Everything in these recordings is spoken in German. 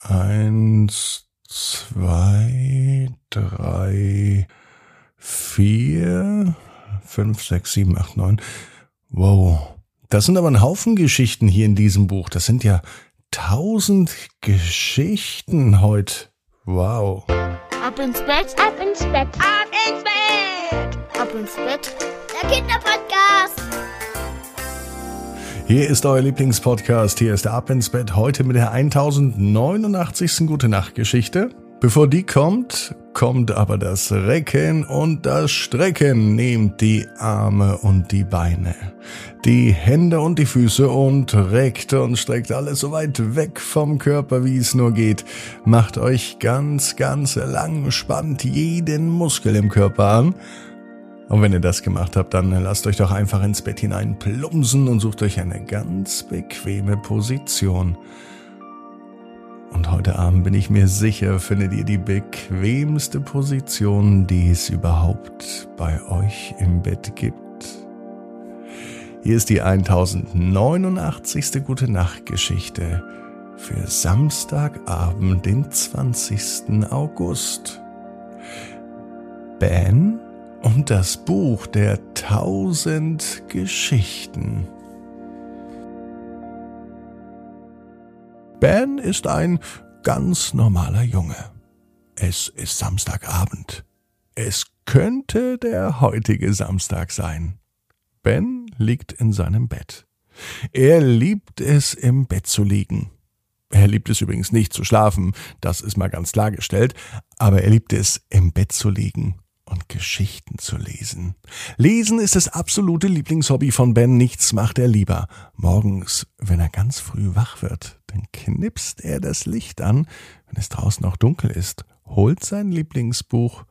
Eins, zwei, drei, vier, fünf, sechs, sieben, acht, neun. Wow. Das sind aber ein Haufen Geschichten hier in diesem Buch. Das sind ja tausend Geschichten heute. Wow. Ab ins Bett, ab ins Bett, ab ins Bett, ab ins Bett. Der Kinderpodcast. Hier ist euer Lieblingspodcast. Hier ist der Ab ins Bett. Heute mit der 1089. Gute Nacht Geschichte. Bevor die kommt, kommt aber das Recken und das Strecken. Nehmt die Arme und die Beine, die Hände und die Füße und reckt und streckt alles so weit weg vom Körper, wie es nur geht. Macht euch ganz, ganz lang, spannt jeden Muskel im Körper an und wenn ihr das gemacht habt, dann lasst euch doch einfach ins Bett hinein plumpsen und sucht euch eine ganz bequeme Position. Und heute Abend bin ich mir sicher, findet ihr die bequemste Position, die es überhaupt bei euch im Bett gibt. Hier ist die 1089. Gute Nacht Geschichte für Samstagabend, den 20. August. Ben und das Buch der tausend Geschichten. Ben ist ein ganz normaler Junge. Es ist Samstagabend. Es könnte der heutige Samstag sein. Ben liegt in seinem Bett. Er liebt es, im Bett zu liegen. Er liebt es übrigens nicht zu schlafen, das ist mal ganz klargestellt, aber er liebt es, im Bett zu liegen und Geschichten zu lesen. Lesen ist das absolute Lieblingshobby von Ben. Nichts macht er lieber. Morgens, wenn er ganz früh wach wird, dann knipst er das Licht an, wenn es draußen noch dunkel ist, holt sein Lieblingsbuch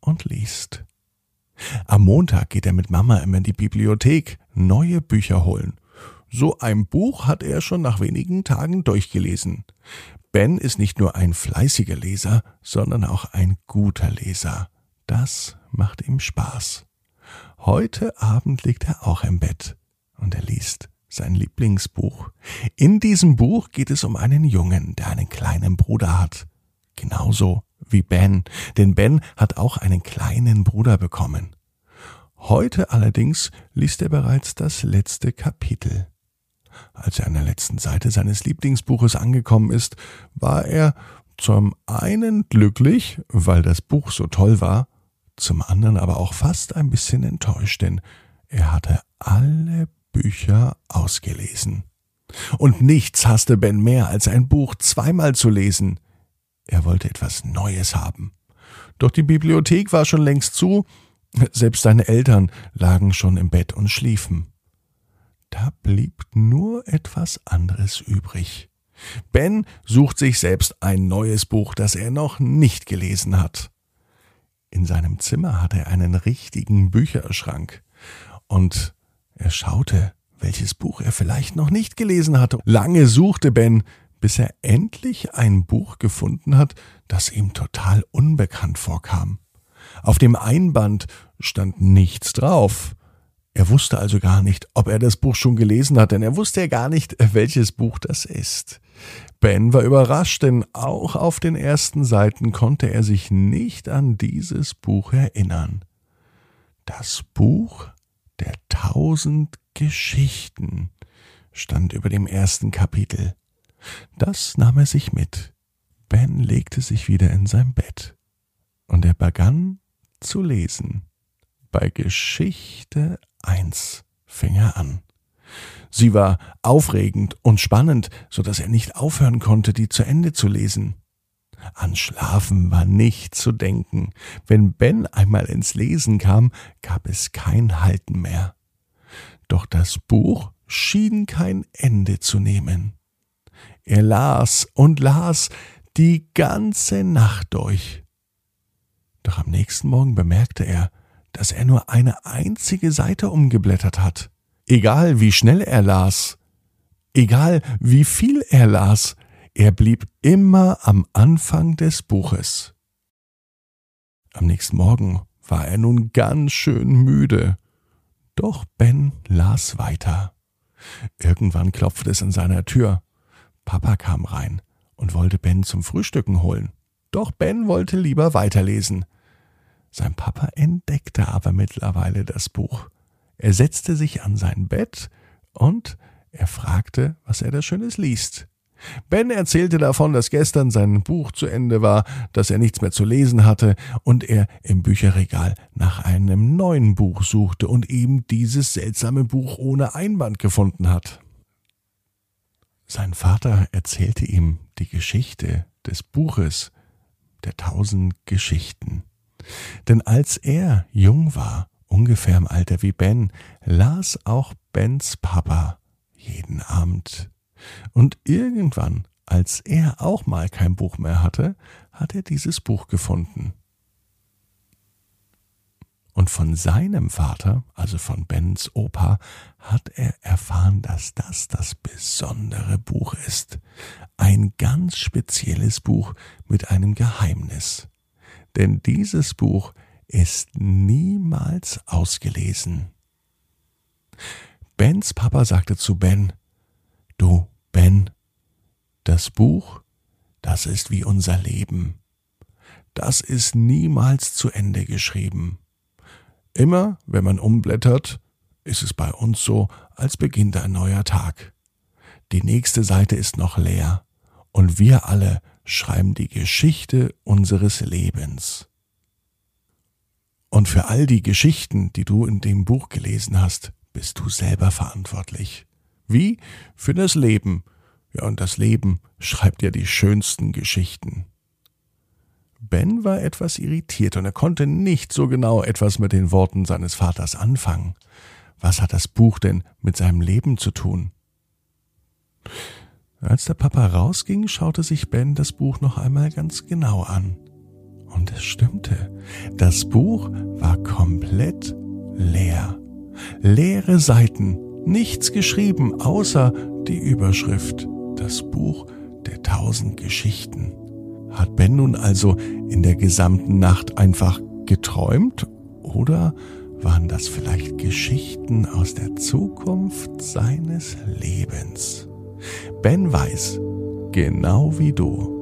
und liest. Am Montag geht er mit Mama immer in die Bibliothek, neue Bücher holen. So ein Buch hat er schon nach wenigen Tagen durchgelesen. Ben ist nicht nur ein fleißiger Leser, sondern auch ein guter Leser. Das macht ihm Spaß. Heute Abend liegt er auch im Bett und er liest sein Lieblingsbuch. In diesem Buch geht es um einen Jungen, der einen kleinen Bruder hat. Genauso wie Ben, denn Ben hat auch einen kleinen Bruder bekommen. Heute allerdings liest er bereits das letzte Kapitel. Als er an der letzten Seite seines Lieblingsbuches angekommen ist, war er zum einen glücklich, weil das Buch so toll war, zum anderen aber auch fast ein bisschen enttäuscht, denn er hatte alle Bücher ausgelesen. Und nichts hasste Ben mehr, als ein Buch zweimal zu lesen. Er wollte etwas Neues haben. Doch die Bibliothek war schon längst zu, selbst seine Eltern lagen schon im Bett und schliefen. Da blieb nur etwas anderes übrig. Ben sucht sich selbst ein neues Buch, das er noch nicht gelesen hat. In seinem Zimmer hatte er einen richtigen Bücherschrank. Und er schaute, welches Buch er vielleicht noch nicht gelesen hatte. Lange suchte Ben, bis er endlich ein Buch gefunden hat, das ihm total unbekannt vorkam. Auf dem Einband stand nichts drauf. Er wusste also gar nicht, ob er das Buch schon gelesen hat, denn er wusste ja gar nicht, welches Buch das ist. Ben war überrascht, denn auch auf den ersten Seiten konnte er sich nicht an dieses Buch erinnern. Das Buch der tausend Geschichten stand über dem ersten Kapitel. Das nahm er sich mit. Ben legte sich wieder in sein Bett und er begann zu lesen. Bei Geschichte eins fing er an. Sie war aufregend und spannend, so dass er nicht aufhören konnte, die zu Ende zu lesen. An Schlafen war nicht zu denken. Wenn Ben einmal ins Lesen kam, gab es kein Halten mehr. Doch das Buch schien kein Ende zu nehmen. Er las und las die ganze Nacht durch. Doch am nächsten Morgen bemerkte er, dass er nur eine einzige Seite umgeblättert hat. Egal wie schnell er las, egal wie viel er las, er blieb immer am Anfang des Buches. Am nächsten Morgen war er nun ganz schön müde. Doch Ben las weiter. Irgendwann klopfte es an seiner Tür. Papa kam rein und wollte Ben zum Frühstücken holen. Doch Ben wollte lieber weiterlesen. Sein Papa entdeckte aber mittlerweile das Buch. Er setzte sich an sein Bett und er fragte, was er da Schönes liest. Ben erzählte davon, dass gestern sein Buch zu Ende war, dass er nichts mehr zu lesen hatte und er im Bücherregal nach einem neuen Buch suchte und eben dieses seltsame Buch ohne Einband gefunden hat. Sein Vater erzählte ihm die Geschichte des Buches der tausend Geschichten. Denn als er jung war, ungefähr im Alter wie Ben, las auch Bens Papa jeden Abend und irgendwann, als er auch mal kein Buch mehr hatte, hat er dieses Buch gefunden. Und von seinem Vater, also von Bens Opa, hat er erfahren, dass das das besondere Buch ist. Ein ganz spezielles Buch mit einem Geheimnis. Denn dieses Buch ist niemals ausgelesen. Bens Papa sagte zu Ben, Du, Ben, das Buch, das ist wie unser Leben. Das ist niemals zu Ende geschrieben. Immer, wenn man umblättert, ist es bei uns so, als beginnt ein neuer Tag. Die nächste Seite ist noch leer, und wir alle schreiben die Geschichte unseres Lebens. Und für all die Geschichten, die du in dem Buch gelesen hast, bist du selber verantwortlich. Wie? Für das Leben. Ja, und das Leben schreibt ja die schönsten Geschichten. Ben war etwas irritiert und er konnte nicht so genau etwas mit den Worten seines Vaters anfangen. Was hat das Buch denn mit seinem Leben zu tun? Als der Papa rausging, schaute sich Ben das Buch noch einmal ganz genau an. Und es stimmte. Das Buch war komplett leer. Leere Seiten nichts geschrieben, außer die Überschrift Das Buch der tausend Geschichten. Hat Ben nun also in der gesamten Nacht einfach geträumt oder waren das vielleicht Geschichten aus der Zukunft seines Lebens? Ben weiß, genau wie du,